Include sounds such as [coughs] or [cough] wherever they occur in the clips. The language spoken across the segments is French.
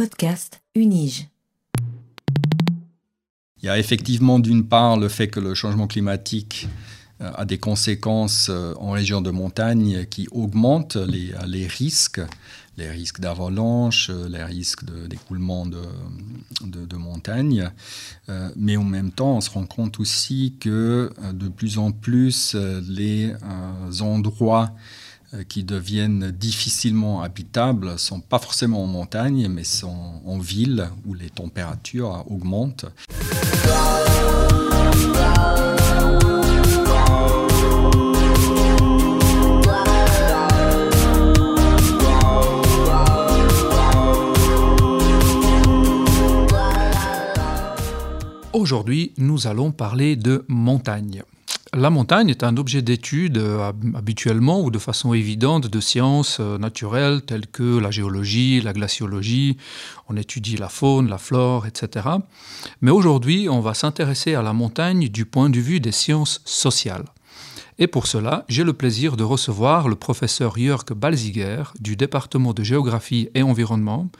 Podcast Unige. Il y a effectivement d'une part le fait que le changement climatique euh, a des conséquences euh, en région de montagne qui augmentent les, risques, les risques d'avalanche, les risques d'écoulement de, de, montagne. Euh, mais en même temps, on se rend compte aussi que de plus en plus, les endroits qui deviennent difficilement habitables sont pas forcément en montagne, mais sont en ville où les températures augmentent. Aujourd'hui, nous allons parler de montagne. La montagne est un objet d'étude euh, habituellement ou de façon évidente de sciences euh, naturelles telles que la géologie, la glaciologie, on étudie la faune, la flore, etc. Mais aujourd'hui, on va s'intéresser à la montagne du point de vue des sciences sociales. Et pour cela, j'ai le plaisir de recevoir le professeur Jörg Balziger du département de géographie et environnement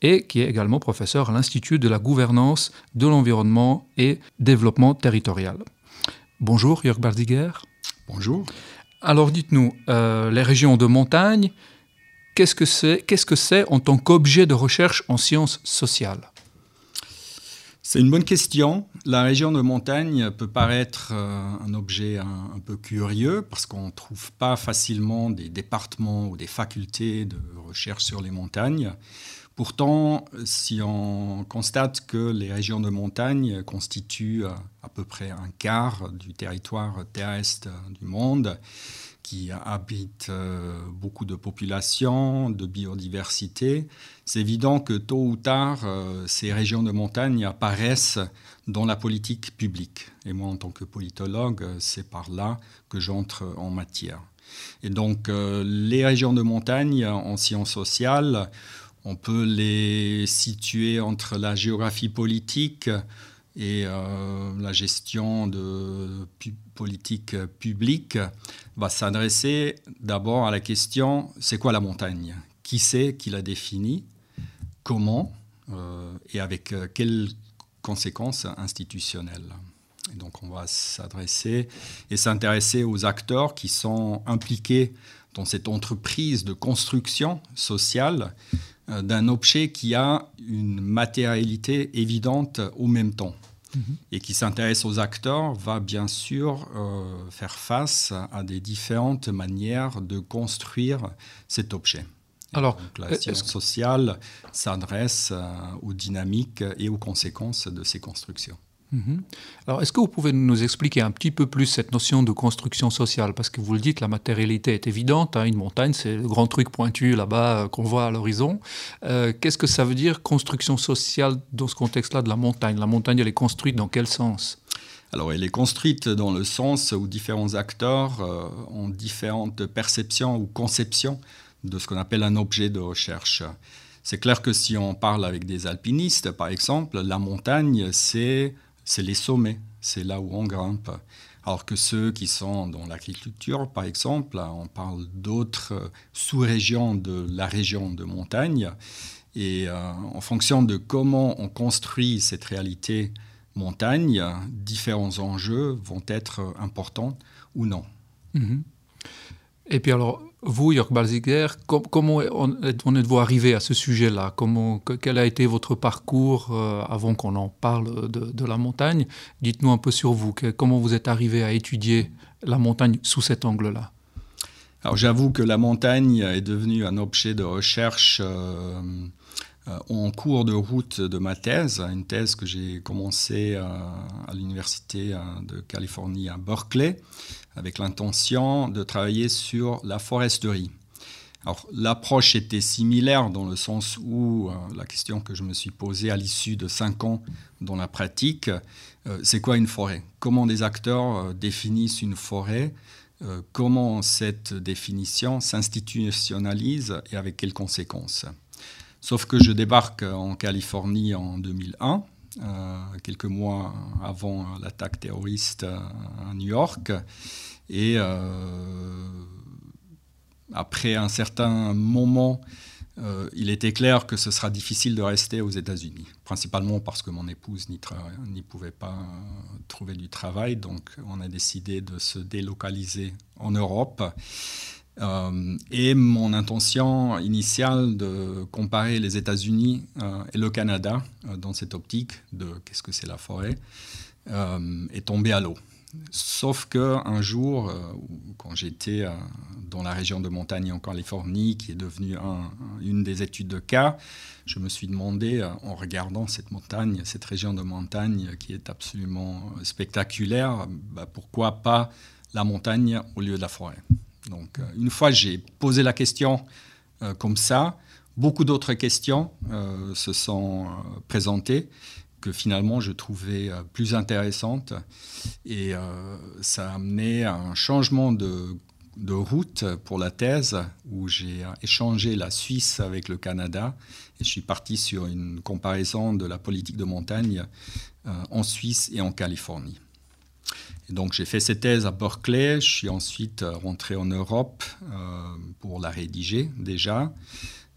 et qui est également professeur à l'Institut de la gouvernance de l'environnement et développement territorial. Bonjour Jörg Balziger. Bonjour. Alors dites-nous, euh, les régions de montagne, qu'est-ce que c'est qu'est-ce que c'est en tant qu'objet de recherche en sciences sociales? C'est une bonne question. La région de montagne peut paraître euh, un objet un, un, peu curieux parce qu'on ne trouve pas facilement des départements ou des facultés de recherche sur les montagnes. Pourtant, si on constate que les régions de montagne constituent à peu près un quart du territoire terrestre du monde, qui abrite beaucoup de populations, de biodiversité, c'est évident que tôt ou tard, ces régions de montagne apparaissent dans la politique publique. Et moi, en tant que politologue, c'est par là que j'entre en matière. Et donc, les régions de montagne en sciences sociales on peut les situer entre la géographie politique et euh, la gestion de politique publique, va s'adresser d'abord à la question c'est quoi la montagne? Qui c'est qui la définit? Comment? Euh, Et avec euh, quelles conséquences institutionnelles? Et donc on va s'adresser et s'intéresser aux acteurs qui sont impliqués dans cette entreprise de construction sociale d'un objet qui a une matérialité évidente au même temps mmh. et qui s'intéresse aux acteurs va bien sûr euh, faire face à des différentes manières de construire cet objet. Alors, Donc, la science sociale s'adresse euh, aux dynamiques et aux conséquences de ces constructions. Mhm. Alors, est-ce que vous pouvez nous expliquer un petit peu plus cette notion de construction sociale? Parce que vous le dites, la matérialité est évidente. Hein, une montagne, c'est le grand truc pointu là-bas euh, qu'on voit à l'horizon. Euh, Qu'est-ce que ça veut dire construction sociale dans ce contexte-là de la montagne? La montagne, elle est construite dans quel sens? Alors, elle est construite dans le sens où différents acteurs euh, ont différentes perceptions ou conceptions de ce qu'on appelle un objet de recherche. C'est clair que si on parle avec des alpinistes, par exemple, la montagne, c'est c'est les sommets, c'est là où on grimpe. Alors que ceux qui sont dans l'agriculture, par exemple, on parle d'autres sous-régions de la région de montagne. Et euh, en fonction de comment on construit cette réalité montagne, différents enjeux vont être importants ou non. Mmh. Et puis alors, vous, Jörg Balziger, com comment en êtes-vous arrivé à ce sujet-là? Quel a été votre parcours euh, avant qu'on en parle de, la montagne? Dites-nous un peu sur vous. Que, comment vous êtes arrivé à étudier la montagne sous cet angle-là? Alors j'avoue que la montagne est devenue un objet de recherche euh, euh, en cours de route de ma thèse, une thèse que j'ai commencée à l'Université de Californie à Berkeley avec l'intention de travailler sur la foresterie. Alors, l'approche était similaire dans le sens où euh, la question que je me suis posée à l'issue de cinq ans dans la pratique, euh, c'est quoi une forêt? Comment des acteurs euh, définissent une forêt? Comment cette définition s'institutionnalise et avec quelles conséquences? Sauf que je débarque en Californie en 2001, quelques mois avant l'attaque terroriste à New York, et après un certain moment euh, il était clair que ce sera difficile de rester aux États-Unis, principalement parce que mon épouse n'y pouvait pas trouver du travail, donc on a décidé de se délocaliser en Europe. Euh, et mon intention initiale de comparer les États-Unis euh, et le Canada dans cette optique de qu'est-ce que c'est la forêt est tombée à l'eau. Sauf qu'un jour, euh, quand j'étais euh, dans la région de montagne en Californie, qui est devenue une des études de cas, je me suis demandé, euh, en regardant cette montagne, cette région de montagne qui est absolument spectaculaire, bah, pourquoi pas la montagne au lieu de la forêt? Donc, une fois j'ai posé la question comme ça, beaucoup d'autres questions se sont présentées que finalement je trouvais euh, plus intéressante. Et euh, ça a amené à un changement de, route pour la thèse où j'ai échangé la Suisse avec le Canada et je suis parti sur une comparaison de la politique de montagne euh, en Suisse et en Californie. Donc j'ai fait cette thèse à Berkeley, je suis ensuite rentré en Europe pour la rédiger déjà.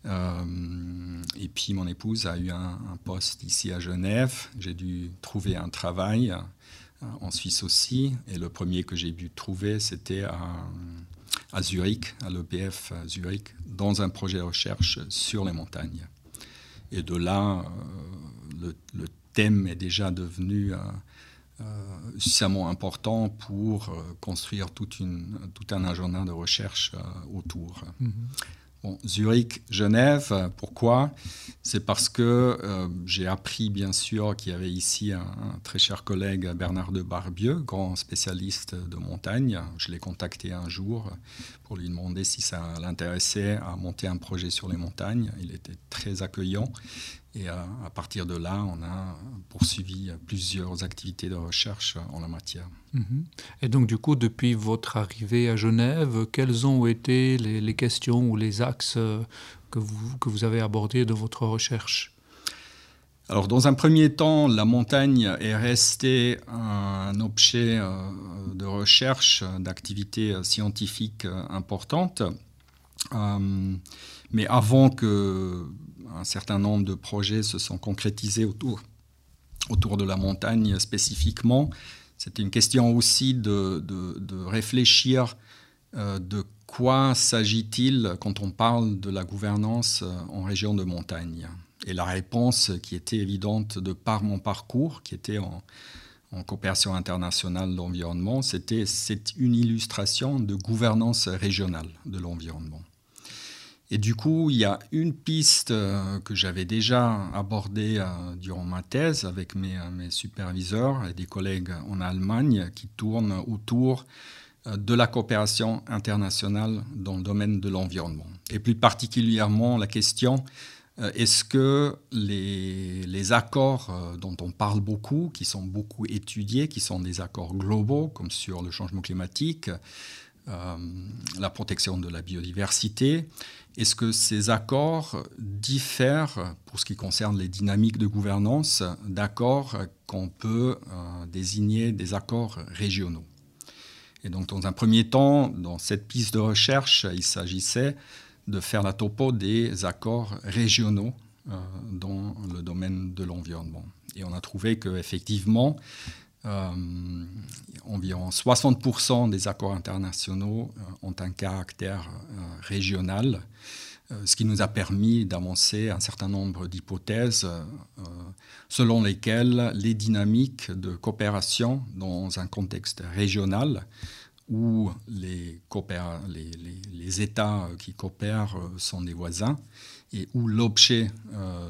Euh, et puis mon épouse a eu un, poste ici à Genève. J'ai dû trouver un travail euh, en Suisse aussi. Et le premier que j'ai dû trouver, c'était à, Zurich, à l'EPF Zurich, dans un projet de recherche sur les montagnes. Et de là, euh, le, thème est déjà devenu suffisamment important pour construire toute une, tout un agenda de recherche autour. Mm-hmm. Zurich, Genève, pourquoi? C'est parce que euh, j'ai appris bien sûr qu'il y avait ici un, très cher collègue Bernard de Barbieux, grand spécialiste de montagne. Je l'ai contacté un jour pour lui demander si ça l'intéressait à monter un projet sur les montagnes. Il était très accueillant et à, partir de là, on a poursuivi plusieurs activités de recherche en la matière. Mhm. Et donc, du coup, depuis votre arrivée à Genève, quelles ont été les, questions ou les axes que vous, que vous avez abordés de votre recherche? Alors, dans un premier temps, la montagne est restée un objet euh, de recherche, d'activité scientifique importante. Euh, mais avant que un certain nombre de projets se sont concrétisés autour, autour de la montagne spécifiquement. C'était une question aussi de, réfléchir euh, de quoi s'agit-il quand on parle de la gouvernance euh, en région de montagne. Et la réponse qui était évidente de par mon parcours, qui était en, en coopération internationale d'environnement, c'était c'est une illustration de gouvernance régionale de l'environnement. Et du coup, il y a une piste euh, que j'avais déjà abordée euh, durant ma thèse avec euh, mes, superviseurs et des collègues en Allemagne qui tourne autour de la coopération internationale dans le domaine de l'environnement. Et plus particulièrement la question, est-ce que les, accords dont on parle beaucoup, qui sont beaucoup étudiés, qui sont des accords globaux comme sur le changement climatique, la protection de la biodiversité, est-ce que ces accords diffèrent, pour ce qui concerne les dynamiques de gouvernance, d'accords qu'on peut euh, désigner des accords régionaux? Et donc, dans un premier temps, dans cette piste de recherche, il s'agissait de faire la topo des accords régionaux euh, dans le domaine de l'environnement. Et on a trouvé qu'effectivement, environ 60% des accords internationaux euh, ont un caractère euh, régional, ce qui nous a permis d'avancer un certain nombre d'hypothèses selon lesquelles les dynamiques de coopération dans un contexte régional où les, États qui coopèrent sont des voisins et où l'objet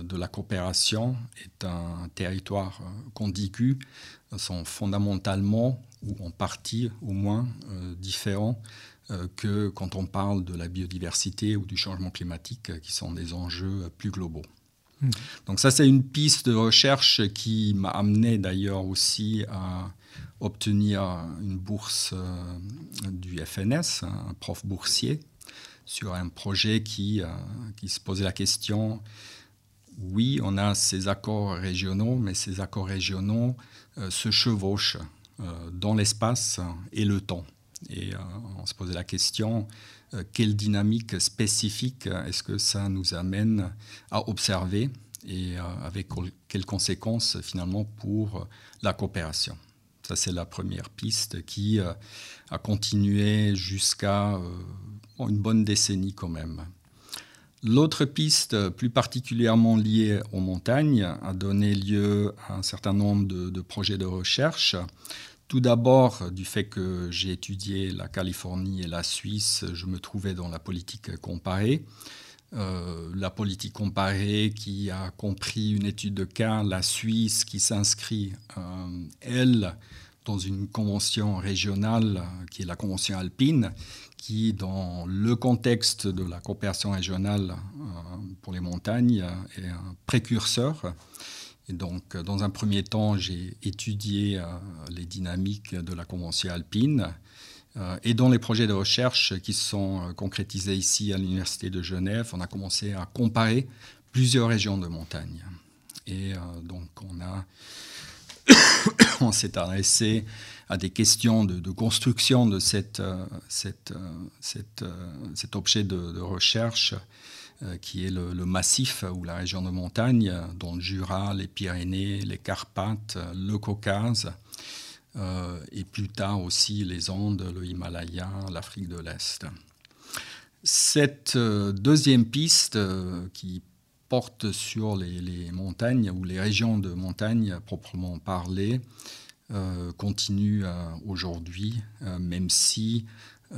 de la coopération est un territoire contigu sont fondamentalement ou en partie au moins euh, différents euh, que quand on parle de la biodiversité ou du changement climatique, euh, qui sont des enjeux plus globaux. Mmh. Donc ça, c'est une piste de recherche qui m'a amené d'ailleurs aussi à obtenir une bourse du FNS, un prof boursier, sur un projet qui, qui se posait la question, oui, on a ces accords régionaux, mais ces accords régionaux se chevauchent euh, dans l'espace et le temps. Et on se posait la question, quelle dynamique spécifique est-ce que ça nous amène à observer et avec quelles conséquences finalement pour la coopération ça, c'est la première piste qui euh, a continué jusqu'à euh, une bonne décennie quand même. L'autre piste, plus particulièrement liée aux montagnes, a donné lieu à un certain nombre de, projets de recherche. Tout d'abord, du fait que j'ai étudié la Californie et la Suisse, je me trouvais dans la politique comparée. Euh, la politique comparée qui a compris une étude de cas, la Suisse qui s'inscrit, elle, dans une convention régionale euh, qui est la convention alpine, qui, dans le contexte de la coopération régionale euh, pour les montagnes, euh, est un précurseur. Et donc, dans un premier temps, j'ai étudié les dynamiques de la convention alpine. Et dans les projets de recherche qui sont concrétisés ici à l'Université de Genève, on a commencé à comparer plusieurs régions de montagne. Et donc, on a [coughs] on s'est adressé à des questions de, construction de euh, euh, euh, cet objet de, recherche qui est le, massif ou la région de montagne, dont le Jura, les Pyrénées, les Carpates, le Caucase, et plus tard aussi les Andes, le Himalaya, l'Afrique de l'Est. Cette deuxième piste qui porte sur les, montagnes ou les régions de montagne proprement parlées euh, continue euh, aujourd'hui, euh, même si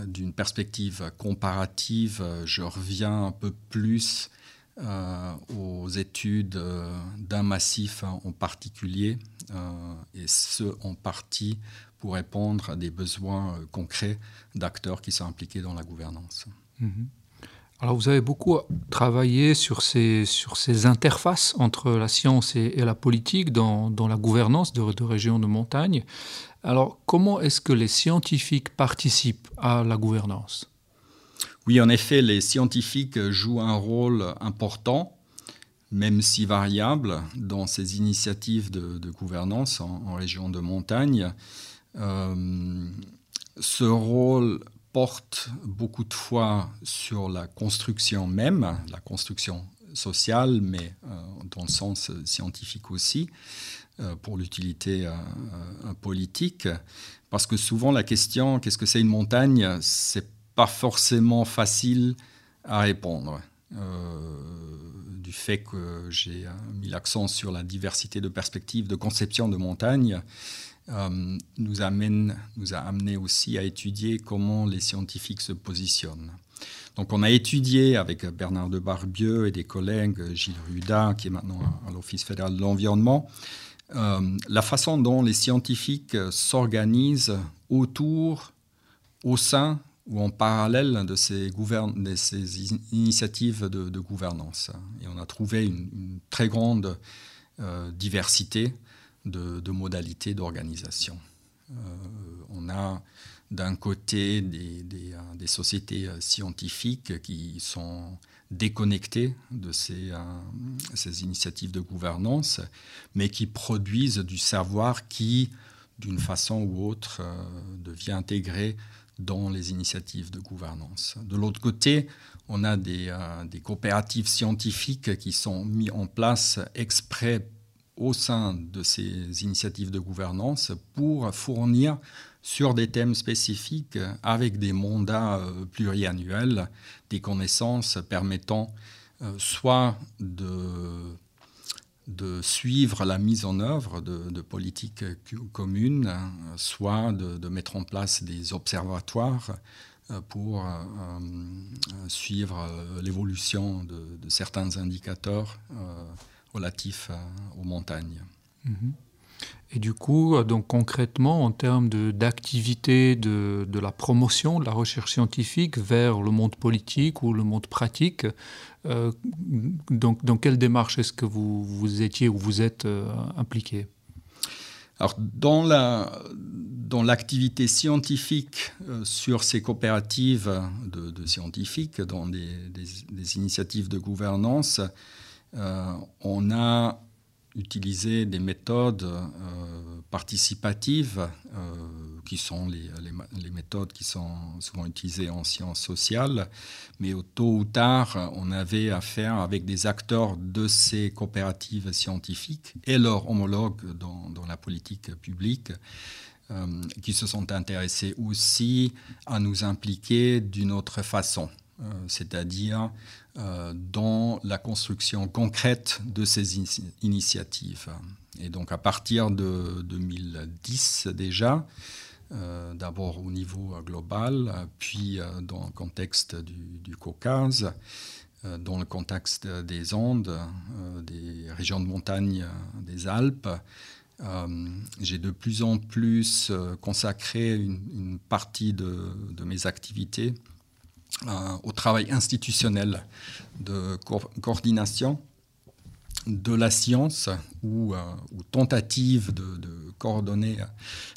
d'une perspective comparative, je reviens un peu plus aux études d'un massif en particulier, et ce en partie pour répondre à des besoins concrets d'acteurs qui sont impliqués dans la gouvernance. Mm-hmm. Alors vous avez beaucoup travaillé sur ces, interfaces entre la science et, la politique dans, la gouvernance de, de régions de montagne. Alors comment est-ce que les scientifiques participent à la gouvernance? Oui, en effet, les scientifiques jouent un rôle important, même si variable, dans ces initiatives de, de gouvernance en, en, région de montagne. Euh, ce rôle porte beaucoup de fois sur la construction même, la construction sociale, mais euh, dans le sens scientifique aussi, euh, pour l'utilité euh, politique. Parce que souvent la question, qu'est-ce que c'est une montagne, c'est pas forcément facile à répondre. du fait que j'ai mis l'accent sur la diversité de perspectives de conception de montagne, euh, nous, amène, nous a amené aussi à étudier comment les scientifiques se positionnent. Donc on a étudié avec Bernard de Barbieux et des collègues, Gilles Ruda, qui est maintenant à l'Office fédéral de l'environnement, euh, la façon dont les scientifiques s'organisent autour, au sein ou en parallèle de ces, de ces initiatives de, gouvernance. Et on a trouvé une, très grande euh, diversité de, modalités d'organisation. Euh, on a d'un côté des, euh, sociétés euh, scientifiques qui sont déconnectées de ces, initiatives de gouvernance, mais qui produisent du savoir qui, d'une façon ou autre, devient intégré dans les initiatives de gouvernance. De l'autre côté, on a des, des, coopératives scientifiques qui sont mises en place exprès au sein de ces initiatives de gouvernance pour fournir sur des thèmes spécifiques avec des mandats euh, pluriannuels des connaissances permettant euh, soit de, suivre la mise en œuvre de, politiques communes, soit de, mettre en place des observatoires euh, pour suivre l'évolution de, certains indicateurs relatif aux montagnes. Mhm. Et du coup, donc concrètement, en termes d'activité de, de, la promotion de la recherche scientifique vers le monde politique ou le monde pratique, euh, donc, dans quelle démarche est-ce que vous, vous étiez ou vous êtes euh, impliqué? Alors, dans, la, dans l'activité scientifique euh, sur ces coopératives de, scientifiques, dans des, des, des, initiatives de gouvernance, euh, on a utiliser des méthodes participatives qui sont les, méthodes qui sont souvent utilisées en sciences sociales, mais tôt ou tard, on avait affaire avec des acteurs de ces coopératives scientifiques et leurs homologues dans, la politique publique. qui se sont intéressés aussi à nous impliquer d'une autre façon. Euh, c'est-à-dire euh, dans la construction concrète de ces initiatives. Et donc à partir de 2010 déjà, euh, d'abord au niveau global, puis dans le contexte du, Caucase, dans le contexte des Andes, des régions de montagne des Alpes, j'ai de plus en plus consacré une, partie de, mes activités euh, au travail institutionnel de coordination de la science ou, euh, tentative de, coordonner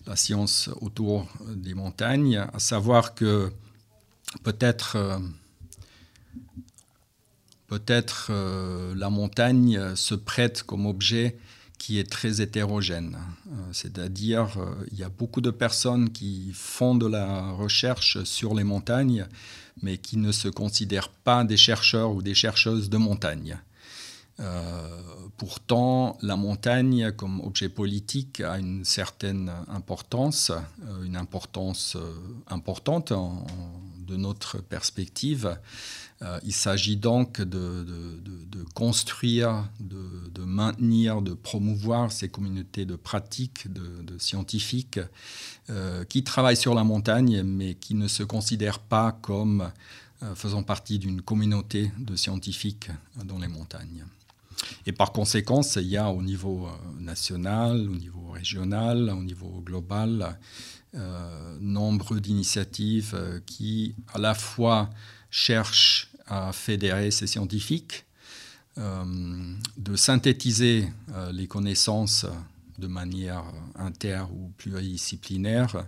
la science autour des montagnes, à savoir que peut-être euh, peut-être la montagne se prête comme objet qui est très hétérogène. C'est-à-dire, il y a beaucoup de personnes qui font de la recherche sur les montagnes, mais qui ne se considèrent pas des chercheurs ou des chercheuses de montagne. Euh, pourtant, la montagne comme objet politique a une certaine importance, euh, une importance euh, importante de notre perspective. Il s'agit donc de, construire, de, maintenir, de promouvoir ces communautés de pratiques, de, scientifiques qui travaillent sur la montagne, mais qui ne se considèrent pas comme faisant partie d'une communauté de scientifiques dans les montagnes. Et par conséquent, il y a au niveau euh, national, au niveau régional, au niveau global, euh, nombre d'initiatives euh, qui à la fois cherchent à fédérer ces scientifiques, de synthétiser les connaissances de manière inter ou pluridisciplinaire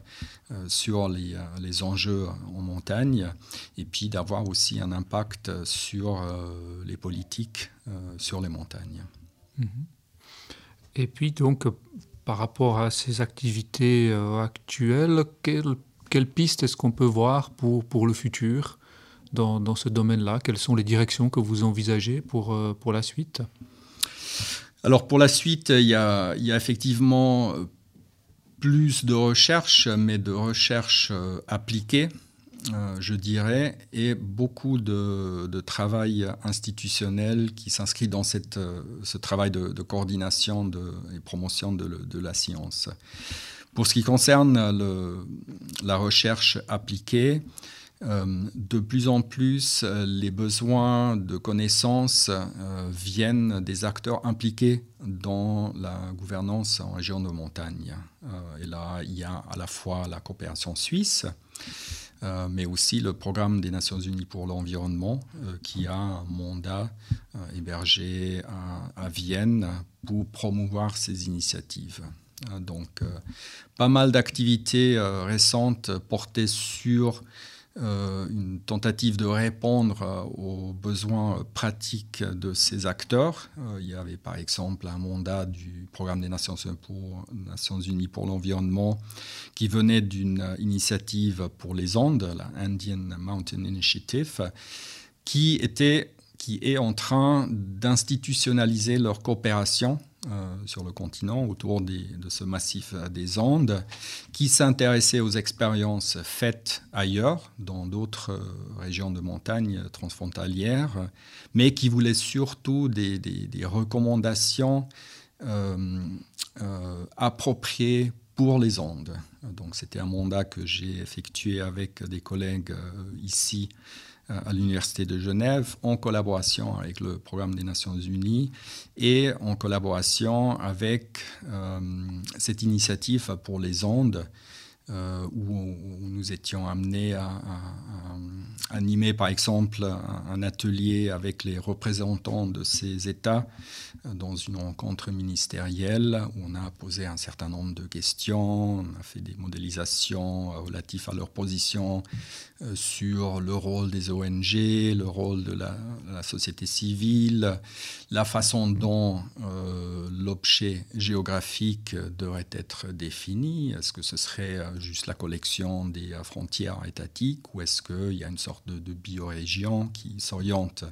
euh, sur les, euh, les, enjeux en montagne et puis d'avoir aussi un impact sur euh, les politiques sur les montagnes. Mhm. Et puis donc par rapport à ces activités actuelles, quelles quelle pistes est-ce qu'on peut voir pour, pour le futur? Dans, ce domaine-là? Quelles sont les directions que vous envisagez pour, pour la suite? Alors pour la suite, il y a, effectivement plus de recherches, mais de recherches euh, appliquées, euh, je dirais, et beaucoup de, travail institutionnel qui s'inscrit dans euh, ce travail de, coordination et promotion de, la science. Pour ce qui concerne la recherche appliquée, euh, de plus en plus, euh, les besoins de connaissances euh, viennent des acteurs impliqués dans la gouvernance en région de montagne. et là, il y a à la fois la coopération suisse, mais aussi le programme des Nations Unies pour l'environnement, qui a un mandat hébergé à, Vienne pour promouvoir ces initiatives. donc, pas mal d'activités récentes portées sur euh, une tentative de répondre euh, aux besoins pratiques de ces acteurs. Euh, il y avait par exemple un mandat du programme des Nations Unies pour l'environnement qui venait d'une initiative pour les Andes, la Indian Mountain Initiative, qui, était, qui est en train d'institutionnaliser leur coopération euh, sur le continent autour de ce massif des Andes, qui s'intéressait aux expériences faites ailleurs, dans d'autres euh, régions de montagne transfrontalières, mais qui voulait surtout des, recommandations euh, appropriées pour les Andes. Donc c'était un mandat que j'ai effectué avec des collègues ici à l'Université de Genève en collaboration avec le programme des Nations Unies et en collaboration avec euh, cette initiative pour les ondes euh, où, nous étions amenés à, animer par exemple un, atelier avec les représentants de ces États euh, dans une rencontre ministérielle où on a posé un certain nombre de questions, on a fait des modélisations relatives à leur position euh, sur le rôle des ONG, le rôle de la, société civile, la façon dont l'objet géographique devrait être défini. Est-ce que ce serait juste la collection des euh, frontières étatiques ou est-ce qu'il y a une sorte de, de biorégion qui s'oriente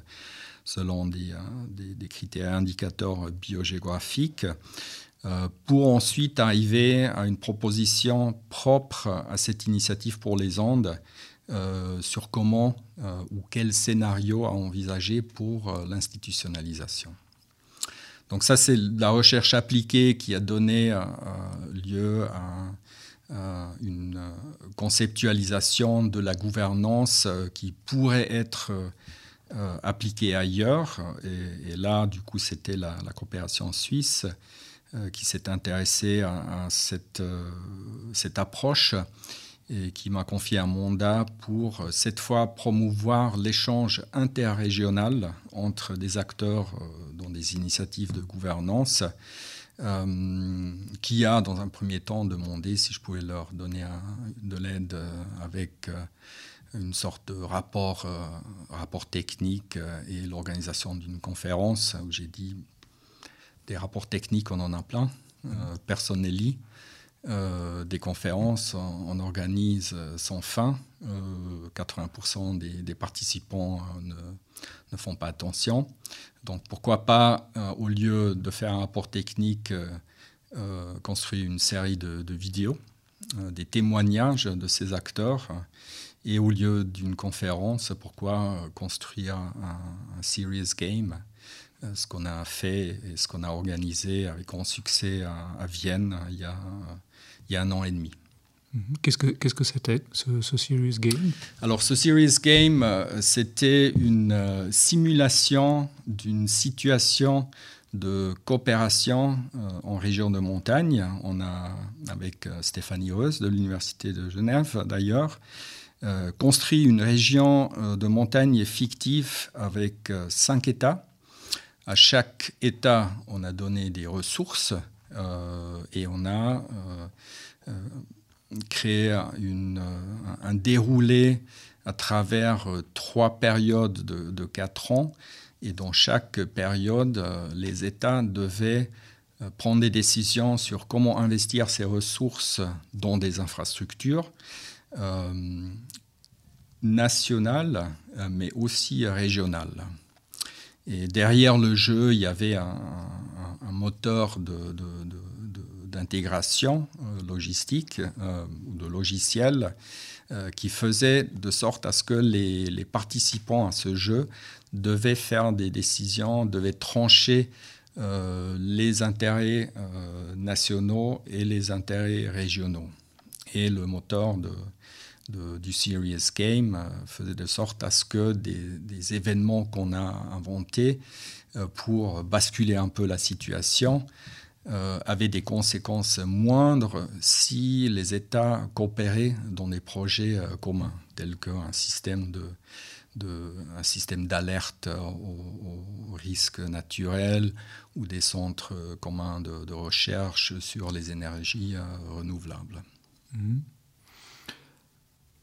selon des, euh, critères indicateurs biogéographiques euh, pour ensuite arriver à une proposition propre à cette initiative pour les Andes sur comment ou quel scénario à envisager pour l'institutionnalisation. Donc ça, c'est la recherche appliquée qui a donné lieu à euh, une euh, conceptualisation de la gouvernance euh, qui pourrait être appliquée ailleurs. Et, là, du coup, c'était la, coopération suisse qui s'est intéressée à, cette, cette, approche et qui m'a confié un mandat pour cette fois promouvoir l'échange interrégional entre des acteurs dans des initiatives de gouvernance euh, qui a, dans un premier temps, demandé si je pouvais leur donner de l'aide euh, avec euh, une sorte de rapport, rapport technique et l'organisation d'une conférence où j'ai dit des rapports techniques, on en a plein, n'est lit. des conférences, on, organise sans fin. 80% des, participants ne, ne, font pas attention. Donc pourquoi pas, euh, au lieu de faire un rapport technique, euh, euh, construire une série de, vidéos, des témoignages de ces acteurs. Et au lieu d'une conférence, pourquoi construire un, serious game ce qu'on a fait et ce qu'on a organisé avec grand succès à, Vienne il y, a, il y a un an et demi. Mhm. Qu'est-ce que qu'est-ce que c'était ce, ce, Serious Game? Alors ce Serious Game, euh, c'était une euh, simulation d'une situation de coopération euh, en région de montagne. On a, avec Stéphanie Rose de l'Université de Genève d'ailleurs, construit une région de montagne fictive avec cinq États. À chaque État, on a donné des ressources et on a une, un déroulé à travers euh, trois périodes de, quatre ans. Et dans chaque période, euh, les États devaient euh, prendre des décisions sur comment investir ces ressources dans des infrastructures nationales, mais aussi régionales. Et derrière le jeu, il y avait un, moteur d'intégration euh, logistique euh, ou de logiciels euh, qui faisait de sorte à ce que les, participants à ce jeu devaient faire des décisions, devaient trancher les intérêts nationaux et les intérêts régionaux. Et le moteur du Serious Game faisait de sorte à ce que des, événements qu'on a inventés pour basculer un peu la situation euh, avait des conséquences moindres si les États coopéraient dans des projets euh, communs, tels qu'un système un système d'alerte aux, risques naturels ou des centres communs de, recherche sur les énergies euh, renouvelables.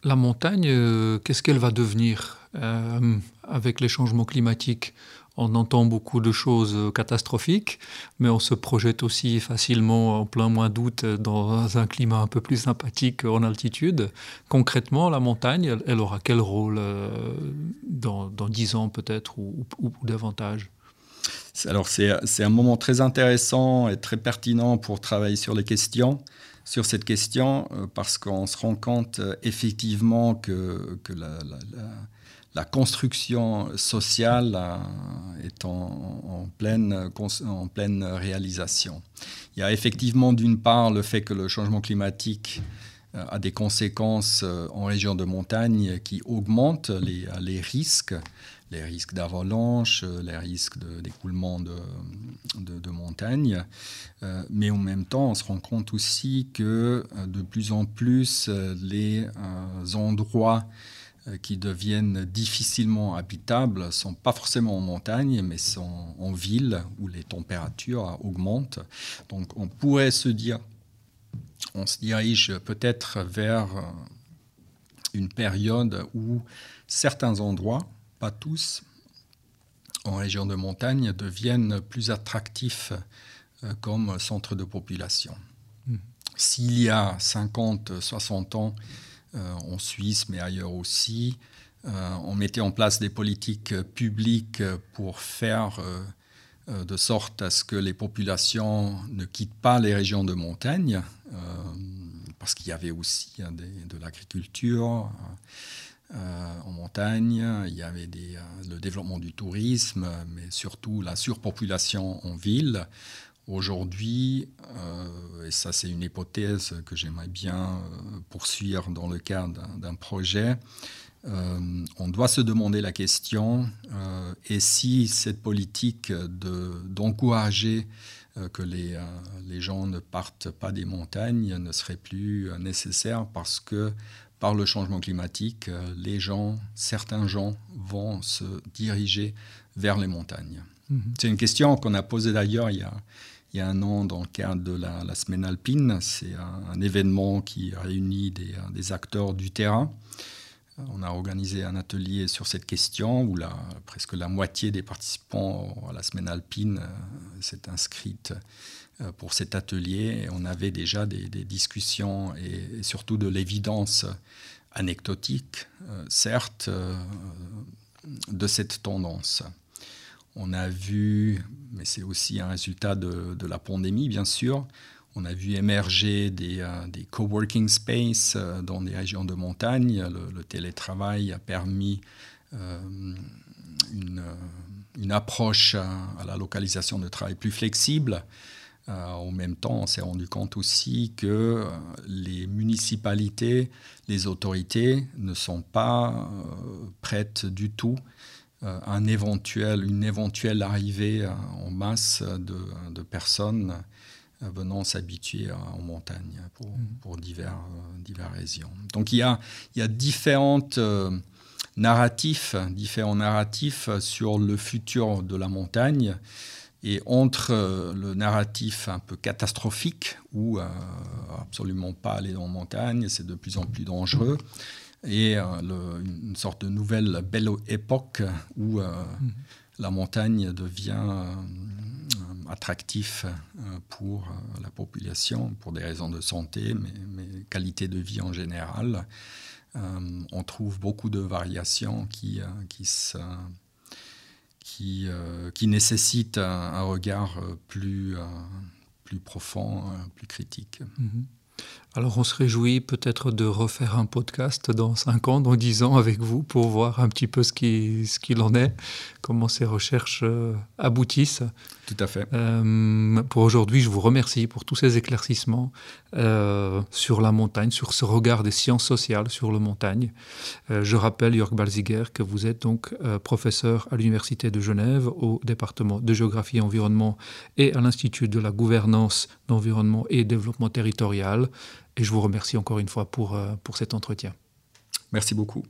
La montagne, qu'est-ce qu'elle va devenir avec les changements climatiques? On entend beaucoup de choses euh, catastrophiques, mais on se projette aussi facilement en plein mois d'août dans un climat un peu plus sympathique en altitude. Concrètement, la montagne, elle, aura quel rôle euh, dans, dix ans peut-être ou, davantage? Alors c'est un moment très intéressant et très pertinent pour travailler sur les questions, sur cette question, euh, parce qu'on se rend compte effectivement que, la, construction sociale euh, est en, pleine, réalisation. Il y a effectivement d'une part le fait que le changement climatique euh, a des conséquences euh, en région de montagne qui augmentent les risques les risques d'avalanche, les risques d'écoulement de, de, de, montagne. mais en même temps, on se rend compte aussi que de plus en plus, les endroits euh, qui deviennent difficilement habitables sont pas forcément en montagne, mais sont en ville où les températures augmentent. Donc on pourrait se dire, on se dirige peut-être vers une période où certains endroits, pas tous, en région de montagne, deviennent plus attractifs euh, comme centre de population. Mmh. S'il y a 50, 60 ans, euh, en Suisse, mais ailleurs aussi. Euh, on mettait en place des politiques publiques pour faire de sorte à ce que les populations ne quittent pas les régions de montagne, parce qu'il y avait aussi hein, de l'agriculture. En montagne, il y avait le développement du tourisme, mais surtout la surpopulation en ville. Aujourd'hui, euh, et ça c'est une hypothèse que j'aimerais bien euh, poursuivre dans le cadre d'un projet, euh, on doit se demander la question, et si cette politique d'encourager que les, les, gens ne partent pas des montagnes ne serait plus nécessaire parce que par le changement climatique, les gens, certains gens vont se diriger vers les montagnes. Mm-hmm. C'est une question qu'on a posée d'ailleurs il y a il y a un an dans le cadre de la, semaine alpine. C'est un, événement qui réunit des, des, acteurs du terrain. On a organisé un atelier sur cette question où la, presque la moitié des participants à la semaine alpine euh, s'est inscrite euh, pour cet atelier. On avait déjà des, discussions et, surtout de l'évidence anecdotique, euh, certes, de cette tendance. On a vu, mais c'est aussi un résultat de, la pandémie, bien sûr, on a vu émerger des, euh, coworking space euh, dans des régions de montagne. Le, télétravail a permis euh, une, approche à, la localisation de travail plus flexible. En même temps, on s'est rendu compte aussi que les municipalités, les autorités ne sont pas prêtes du tout euh, un éventuel, une éventuelle arrivée euh, en masse de, personnes euh, venant s'habituer en montagne pour, mm. pour divers, divers raisons. Donc il y a, il y a différentes narratifs, différents narratifs sur le futur de la montagne. Et entre le narratif un peu catastrophique, où absolument pas aller en montagne, c'est de plus en plus dangereux, et euh, une sorte de nouvelle belle époque où euh, mhm. la montagne devient euh, attractif pour la population, pour des raisons de santé, mais, mais qualité de vie en général. on trouve beaucoup de variations qui, qui, qui, qui nécessitent un, regard plus, plus profond, plus critique. Mhm. Alors on se réjouit peut-être de refaire un podcast dans 5 ans, dans 10 ans avec vous pour voir un petit peu ce qu'il ce qu'il en est, comment ces recherches euh, aboutissent. Tout à fait. Euh, pour aujourd'hui, je vous remercie pour tous ces éclaircissements euh, sur la montagne, sur ce regard des sciences sociales sur la montagne. je rappelle, Jörg Balziger, que vous êtes donc professeur à l'Université de Genève au département de géographie et environnement et à l'Institut de la gouvernance d'environnement et développement territorial. Et je vous remercie encore une fois pour, pour cet entretien. Merci beaucoup.